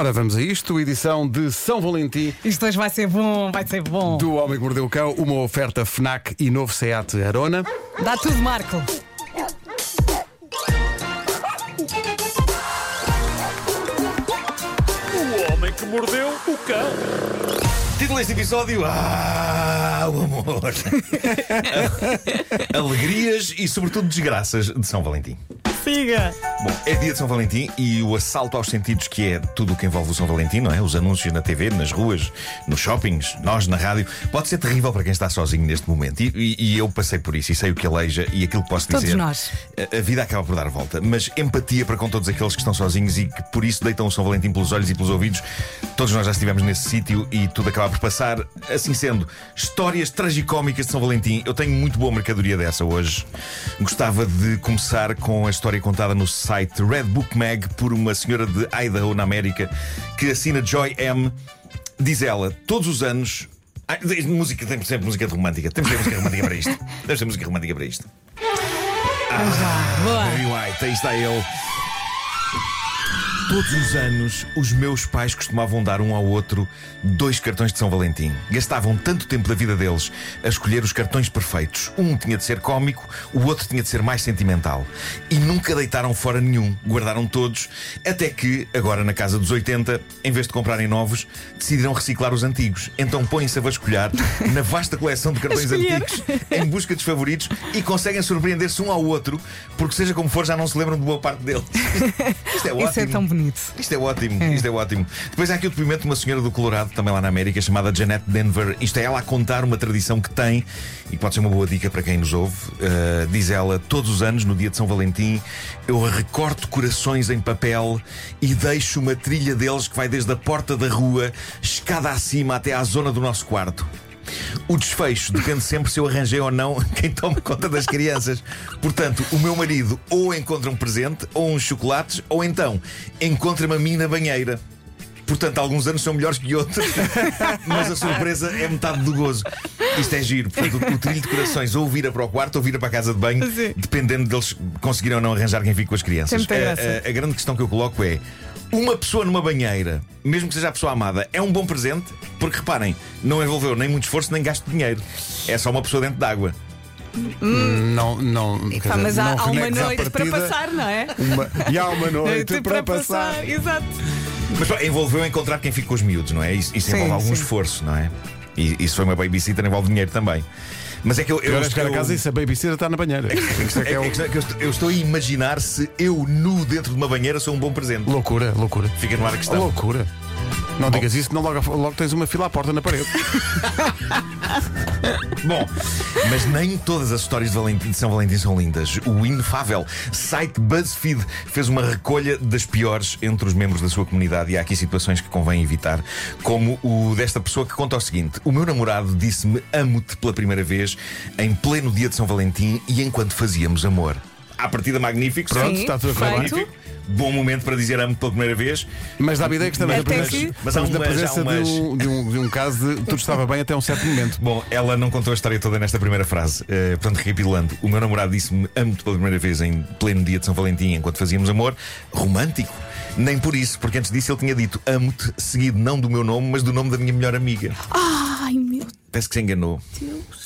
Ora, vamos a isto, edição de São Valentim Isto hoje vai ser bom, vai ser bom. do Homem que Mordeu o Cão, uma oferta FNAC e novo SEAT Arona. Dá tudo, Marco. O homem que mordeu o cão. Título deste episódio: Ah, o amor. Alegrias e, sobretudo, desgraças de São Valentim. Siga. Bom, é dia de São Valentim e o assalto aos sentidos, que é tudo o que envolve o São Valentim, não é? Os anúncios na TV, nas ruas, nos shoppings, nós na rádio, pode ser terrível para quem está sozinho neste momento. E, e- e eu passei por isso e sei o que aleija e aquilo que posso Todos dizer. nós. A, a vida acaba por dar volta, mas empatia para com todos aqueles que estão sozinhos e que por isso deitam o São Valentim pelos olhos e pelos ouvidos. Todos nós já estivemos nesse sítio e tudo acaba por passar. Assim sendo, histórias tragicómicas de São Valentim. Eu tenho muito boa mercadoria dessa hoje. Gostava de começar com a história contada no site Red Book Mag por uma senhora de Idaho, na América, que assina Joy M. Diz ela, todos os anos. Ai, música, tem sempre música romântica. Temos ter música romântica para isto. Temos ter música romântica para isto. Barry White, aí está ele. Todos os anos, os meus pais costumavam dar um ao outro dois cartões de São Valentim. Gastavam tanto tempo da vida deles a escolher os cartões perfeitos. Um tinha de ser cómico, o outro tinha de ser mais sentimental. E nunca deitaram fora nenhum. Guardaram todos, até que, agora na casa dos 80, em vez de comprarem novos, decidiram reciclar os antigos. Então põem-se a vasculhar na vasta coleção de cartões antigos em busca dos favoritos e conseguem surpreender-se um ao outro, porque seja como for, já não se lembram de boa parte deles. Isto é ótimo. Isso é tão bonito. Isto é ótimo, isto é ótimo. Depois há aqui o depoimento de uma senhora do Colorado, também lá na América, chamada Janet Denver. Isto é ela a contar uma tradição que tem e pode ser uma boa dica para quem nos ouve. Uh, diz ela: todos os anos, no dia de São Valentim, eu recorto corações em papel e deixo uma trilha deles que vai desde a porta da rua, escada acima, até à zona do nosso quarto. O desfecho depende sempre se eu arranjei ou não quem toma conta das crianças. Portanto, o meu marido ou encontra um presente, ou uns chocolates, ou então encontra-me a mim na banheira. Portanto, alguns anos são melhores que outros, mas a surpresa é metade do gozo. Isto é giro. Portanto, o, trilho de corações ou vira para o quarto ou vira para a casa de banho, Sim. dependendo deles conseguirem ou não arranjar quem fique com as crianças. A- a- a grande questão que eu coloco é: uma pessoa numa banheira, mesmo que seja a pessoa amada, é um bom presente? Porque reparem, não envolveu nem muito esforço nem gasto de dinheiro. É só uma pessoa dentro d'água. Não, não. quer Pá, dizer, mas há, não há uma noite para passar, não é? uma- e há uma noite para, passar. Exato. Mas pá, envolveu encontrar quem fica com os miúdos, não é? Isso, isso Sim, envolve algum sim. esforço, não é? E isso foi uma babysitter, envolve dinheiro também. Mas é que eu. eu, Agora chegar a casa e se a babysitter está na banheira. É que é, é é que eu estou- eu estou a imaginar se eu nu dentro de uma banheira sou um bom presente. Loucura, loucura. Fica no ar a questão. Loucura. Não digas isso, não logo, logo tens uma fila à porta na parede. Bom, mas nem todas as histórias de, Valentim- de São Valentim são lindas. O inefável site BuzzFeed fez uma recolha das piores entre os membros da sua comunidade e há aqui situações que convém evitar, como o desta pessoa que conta o seguinte: O meu namorado disse-me amo-te pela primeira vez em pleno dia de São Valentim e enquanto fazíamos amor. À partida magnífico, Pronto, Sim, está tudo a magnífico. Bom momento para dizer amo-te pela primeira vez. Mas dá-me a ideia que estamos, Até na presença, que- Mas estamos na presença umas- de, um, de, um, de um caso de tudo estava bem até um certo momento. Bom, ela não contou a história toda nesta primeira frase. Eh, portanto, recapitulando, o meu namorado disse-me amo-te pela primeira vez em pleno dia de São Valentim, enquanto fazíamos amor. Romântico. Nem por isso, porque antes disso ele tinha dito amo-te, seguido não do meu nome, mas do nome da minha melhor amiga. Ai, Parece que se enganou.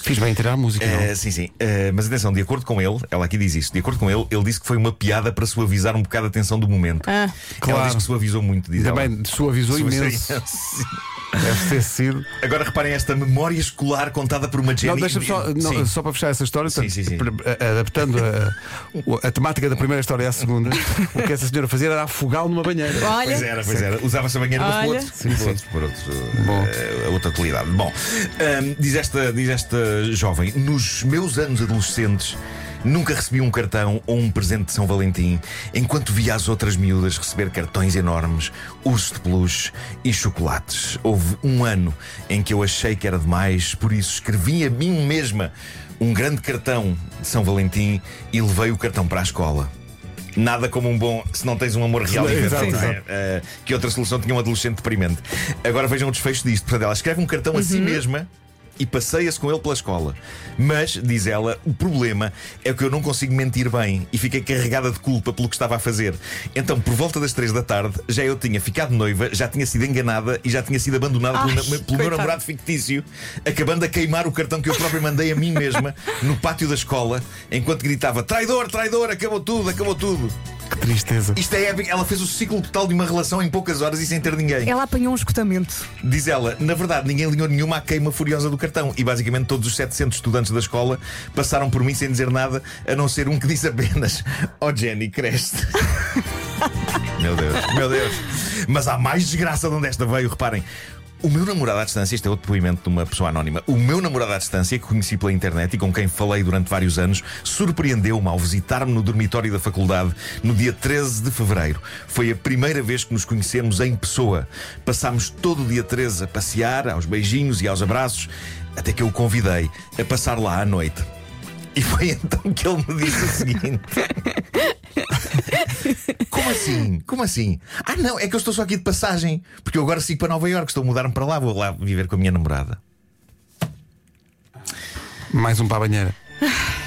Fiz bem em tirar a música. não? Eh, sim, sim. Eh, mas atenção, de acordo com ele, ela aqui diz isso, de acordo com ele, ele disse que foi uma piada para suavizar um bocado a tensão do momento. Ah. Ela Claro. diz que suavizou muito, diz ela. Também suavizou Suavizou imenso. imenso. Deve ter sido. Agora reparem esta memória escolar contada por uma Jenny. Não, deixa-me só, não, só para fechar essa história, Sim, sim, sim. adaptando a, a temática da primeira história à segunda, o que essa senhora fazia era afogá-lo numa banheira. Olha. Pois era, pois era. Usava-se a banheira, mas por Olha. outros, Sim, por sim. outros, por outros, Bom. uh, outra utilidade. Bom, um, diz, esta, diz esta jovem: nos meus anos adolescentes. Nunca recebi um cartão ou um presente de São Valentim, enquanto via as outras miúdas receber cartões enormes, ursos de peluche e chocolates. Houve um ano em que eu achei que era demais, por isso escrevi a mim mesma um grande cartão de São Valentim e levei o cartão para a escola. Nada como um bom se não tens um amor real e Exato, verdadeiro, não é? Uh, que outra solução tinha um adolescente deprimente. Agora vejam o desfecho disto. Portanto, ela escreve um cartão a si Uhum. mesma e passeia-se com ele pela escola. Mas, diz ela, o problema é que eu não consigo mentir bem e fiquei carregada de culpa pelo que estava a fazer. Então, por volta das três da tarde, já eu tinha ficado noiva, já tinha sido enganada e já tinha sido abandonada Ai, pelo, pelo meu namorado fictício, acabando a queimar o cartão que eu próprio mandei a mim mesma no pátio da escola, enquanto gritava: traidor, traidor, acabou tudo, acabou tudo. Que tristeza. Isto é épico. Ela fez o ciclo total de uma relação em poucas horas e sem ter ninguém. Ela apanhou um esgotamento. Diz ela, na verdade, ninguém alinhou nenhuma à queima furiosa do cartão. E basicamente todos os 700 estudantes da escola passaram por mim sem dizer nada, a não ser um que disse apenas: Oh Jenny, cresce. meu Deus, meu Deus. Mas há mais desgraça de onde esta veio, reparem. O meu namorado à distância, este é outro depoimento de uma pessoa anónima. O meu namorado à distância, que conheci pela internet e com quem falei durante vários anos, surpreendeu-me ao visitar-me no dormitório da faculdade no dia 13 de fevereiro. Foi a primeira vez que nos conhecemos em pessoa. Passámos todo o dia 13 a passear, aos beijinhos e aos abraços, até que eu o convidei a passar lá à noite. E foi então que ele me disse o seguinte. Como assim? Como assim? Ah, não, é que eu estou só aqui de passagem. Porque eu agora sigo para Nova Iorque, estou a mudar-me para lá, vou lá viver com a minha namorada. Mais um para a banheira.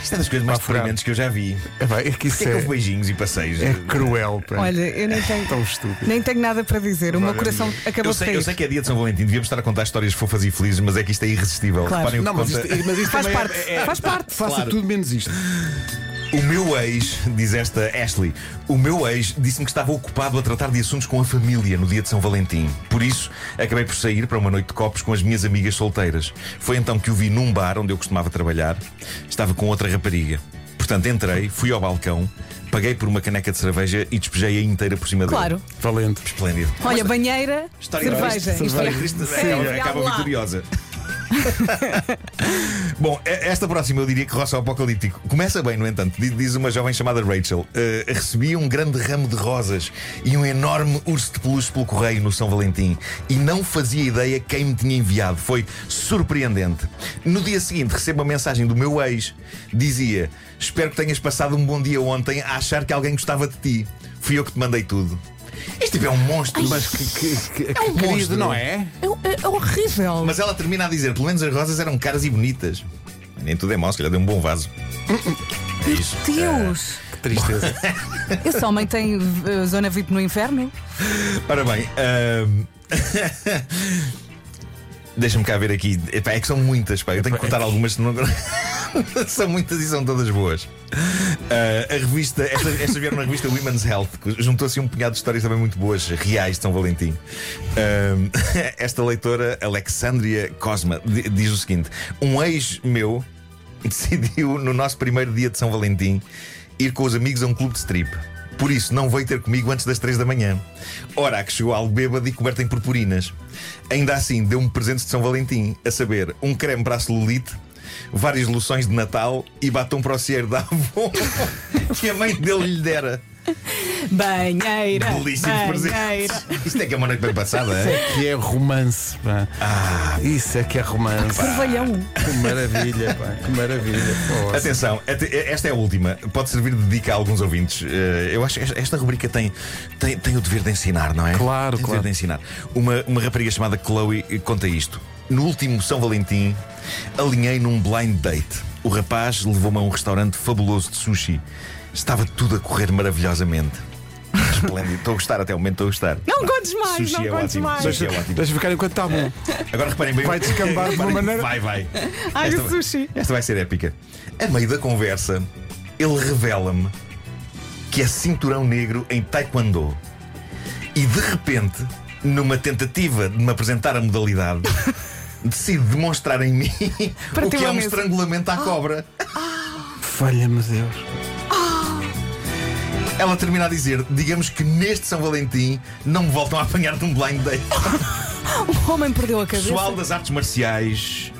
Isto é das coisas mais diferentes que eu já vi. É, é que isso Porquê é que houve é, beijinhos e passeios? é cruel. pá. Olha, eu nem tenho, Tão estúpido. nem tenho nada para dizer. O meu coração acabou eu de sei, cair. eu sei que é dia de São Valentim, devíamos estar a contar histórias fofas e felizes, mas é que isto é irresistível. Claro. Reparem Não, mas conta- isto, mas isto Faz é- parte, é- faz parte. Faça Claro. tudo menos isto. O meu ex, diz esta Ashley, o meu ex disse-me que estava ocupado a tratar de assuntos com a família no dia de São Valentim. Por isso, acabei por sair para uma noite de copos com as minhas amigas solteiras. Foi então que o vi num bar onde eu costumava trabalhar. Estava com outra rapariga. Portanto, entrei, fui ao balcão, paguei por uma caneca de cerveja e despejei-a inteira por cima dele. Claro. Valente. Esplêndido. Olha, banheira, História cerveja. triste. História Isto é- triste. Sim, Acaba, vitoriosa. Bom, esta próxima eu diria que roça apocalíptico. Começa bem, no entanto, diz uma jovem chamada Rachel. "Uh, recebi um grande ramo de rosas e um enorme urso de peluche pelo correio no São Valentim e não fazia ideia quem me tinha enviado. Foi surpreendente. No dia seguinte, recebo uma mensagem do meu ex. Dizia: Espero que tenhas passado um bom dia ontem a achar que alguém gostava de ti. Fui eu que te mandei tudo. Este tipo é um monstro. Mas que, que, que, que um querido, monstro. não é? É, é- é horrível. Mas ela termina a dizer: pelo menos as rosas eram caras e bonitas. Nem tudo é mau, se calhar deu um bom vaso. É isso. Deus! Que tristeza. Esse homem tem eh, zona VIP no inferno? Ora bem, ahm, deixa-me cá ver aqui. Epá, é que são muitas, pá. Eu tenho que contar algumas, senão não- são muitas e são todas boas. Ah, a revista, esta, esta vieram na revista Women's Health, juntou-se um punhado de histórias também muito boas, reais de São Valentim. Ahm, esta leitora, Alexandria Cosma, di- diz o seguinte: um ex meu decidiu, no nosso primeiro dia de São Valentim, ir com os amigos a um clube de strip. Por isso, não veio ter comigo antes das 3 da manhã. Ora, que chegou algo bêbado e coberto em purpurinas. Ainda assim, deu-me presentes de São Valentim, a saber, um creme para a celulite, várias loções de Natal e batom para o cieiro da avó que a mãe dele lhe dera. Banheira! Belíssimos banheira! presentes. Isto é que é uma noite bem passada, Isso é? é que é romance. Pá. Ah, Isso é que é romance. Que maravilha, pá. Que maravilha. Pô, Atenção, ate- esta é a última. Pode servir de dica a alguns ouvintes. Eh, Eu acho que esta- rubrica tem, tem, tem o dever de ensinar, não é? Claro, tem o claro. dever de ensinar. Uma, uma rapariga chamada Chloe conta isto. No último São Valentim, alinhei num blind date. O rapaz levou-me a um restaurante fabuloso de sushi. Estava tudo a correr maravilhosamente. Esplêndido. Estou a gostar até o momento, estou a gostar. Não contes mais, Sushi não é contes ótimo. mais. Sushi é ótimo. Deixa ficar enquanto está bom. Agora reparem bem. Vai descambar de uma maneira- Vai, vai. Ai, Esta- o sushi! Esta vai ser épica. A meio da conversa, ele revela-me que é cinturão negro em Taekwondo. E de repente, numa tentativa de me apresentar a modalidade, decide demonstrar em mim o Partiu que é um mesa. estrangulamento à cobra. Falha-me Deus. Ela termina a dizer: digamos que neste São Valentim não me voltam a apanhar de um blind date. O homem perdeu a cabeça. Pessoal das artes marciais,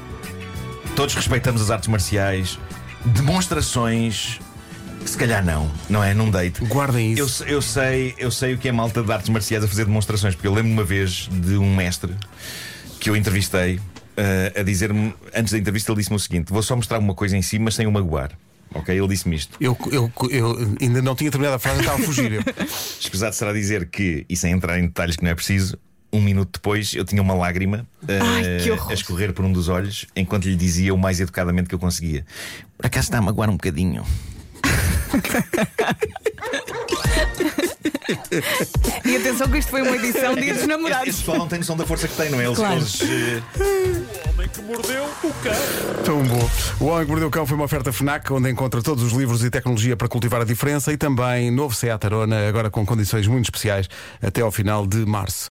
todos respeitamos as artes marciais, demonstrações. Se calhar não, não é? Num date. Guardem Eu, isso. eu sei, eu sei o que é malta de artes marciais a fazer demonstrações, porque eu lembro uma vez de um mestre que eu entrevistei eh, a dizer-me, antes da entrevista, ele disse-me o seguinte: vou só mostrar uma coisa em si, mas sem o magoar. Ok? Ele disse-me isto. Eu, eu, eu ainda não tinha terminado a frase, estava a fugir. Escusado será dizer que, e sem entrar em detalhes que não é preciso, um minuto depois, eu tinha uma lágrima Ai, horror. a escorrer por um dos olhos, enquanto lhe dizia o mais educadamente que eu conseguia: Por acaso está a magoar um bocadinho. E atenção que isto foi uma edição de Dia dos Namorados. este pessoal não tem noção da força que tem, não é? Eles, Claro. eles, eh, O homem que mordeu o cão. Tão bom. O Homem que Mordeu o Cão foi uma oferta FNAC, onde encontra todos os livros e tecnologia para cultivar a diferença e também novo Seat Arona, agora com condições muito especiais até ao final de março.